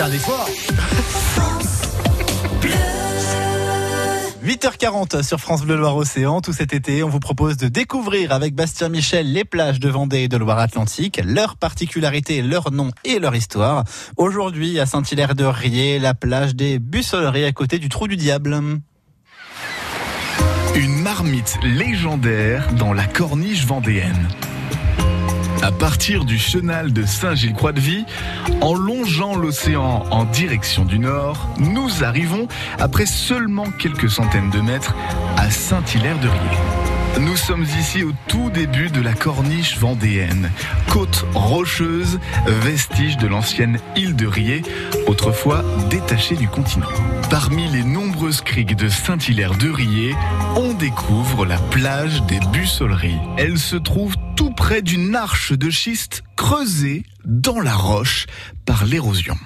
C'est un effort. 8h40 sur France Bleu Loire-Océan. Tout cet été, on vous propose de découvrir avec Bastien Michel les plages de Vendée et de Loire-Atlantique, leurs particularités, leurs noms et leur histoire. Aujourd'hui, à Saint-Hilaire-de-Riez, la plage des Bussoleries à côté du Trou du Diable. Une marmite légendaire dans la corniche vendéenne. À partir du chenal de Saint-Gilles-Croix-de-Vie, en longeant l'océan en direction du nord, nous arrivons, après seulement quelques centaines de mètres, à Saint-Hilaire-de-Riez. Nous sommes ici au tout début de la corniche vendéenne, côte rocheuse, vestige de l'ancienne île de Riez, autrefois détachée du continent. Parmi les nombreuses criques de Saint-Hilaire-de-Riez, on découvre la plage des Bussoleries. Elle se trouve tout près d'une arche de schiste creusée dans la roche par l'érosion.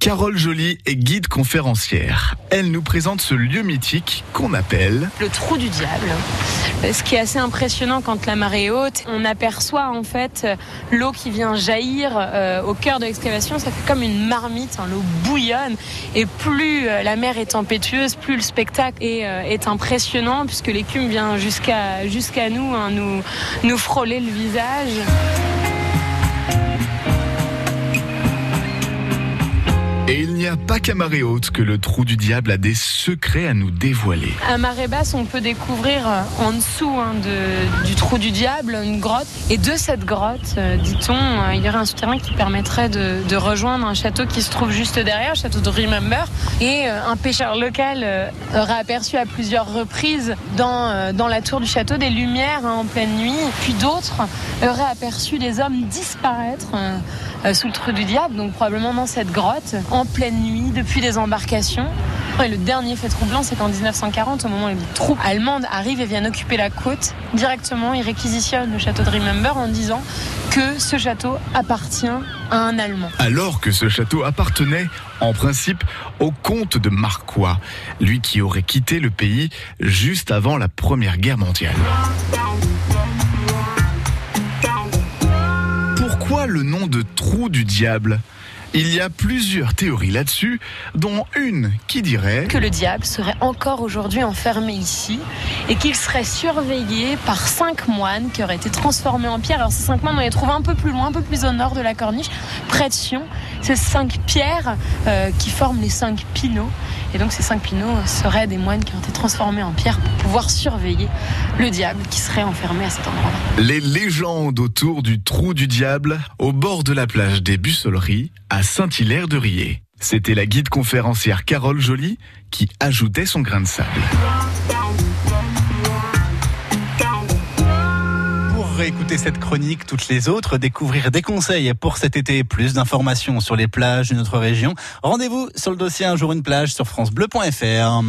Carole Joly est guide conférencière. Elle nous présente ce lieu mythique qu'on appelle le trou du diable. Ce qui est assez impressionnant quand la marée est haute, on aperçoit en fait l'eau qui vient jaillir euh, au cœur de l'excavation. Ça fait comme une marmite, hein, l'eau bouillonne. Et plus euh, la mer est impétueuse, plus le spectacle est, euh, impressionnant puisque l'écume vient jusqu'à jusqu'à nous, hein, nous, nous frôler le visage. Et il n'y a pas qu'à marée haute que le trou du diable a des secrets à nous dévoiler. À marée basse, on peut découvrir euh, en dessous hein, de, du trou du diable une grotte. Et de cette grotte, euh, dit-on, euh, il y aurait un souterrain qui permettrait de, rejoindre un château qui se trouve juste derrière, le château de Remember. Et un pêcheur local aurait aperçu à plusieurs reprises dans, dans la tour du château des lumières hein, en pleine nuit. Puis d'autres auraient aperçu des hommes disparaître sous le trou du diable, donc probablement dans cette grotte pleine nuit depuis des embarcations. Et le dernier fait troublant, c'est qu'en 1940, au moment où les troupes allemandes arrivent et viennent occuper la côte, directement, ils réquisitionnent le château de Remember en disant que ce château appartient à un Allemand. Alors que ce château appartenait, en principe, au comte de Marquois, lui qui aurait quitté le pays juste avant la Première Guerre mondiale. Pourquoi le nom de Trou du Diable? Il y a plusieurs théories là-dessus, dont une qui dirait que le diable serait encore aujourd'hui enfermé ici et qu'il serait surveillé par cinq moines qui auraient été transformés en pierre. Alors ces cinq moines, on les trouve un peu plus loin, un peu plus au nord de la corniche, près de Sion. Ces cinq pierres euh, qui forment les cinq pinots. Et donc ces cinq pinots seraient des moines qui ont été transformés en pierre pour pouvoir surveiller le diable qui serait enfermé à cet endroit-là. Les légendes autour du trou du diable au bord de la plage des Bussoleries à Saint-Hilaire-de-Riez. C'était la guide conférencière Carole Joly qui ajoutait son grain de sable. écouter cette chronique, toutes les autres, découvrir des conseils pour cet été, plus d'informations sur les plages de notre région, rendez-vous sur le dossier Un jour une plage sur francebleu.fr.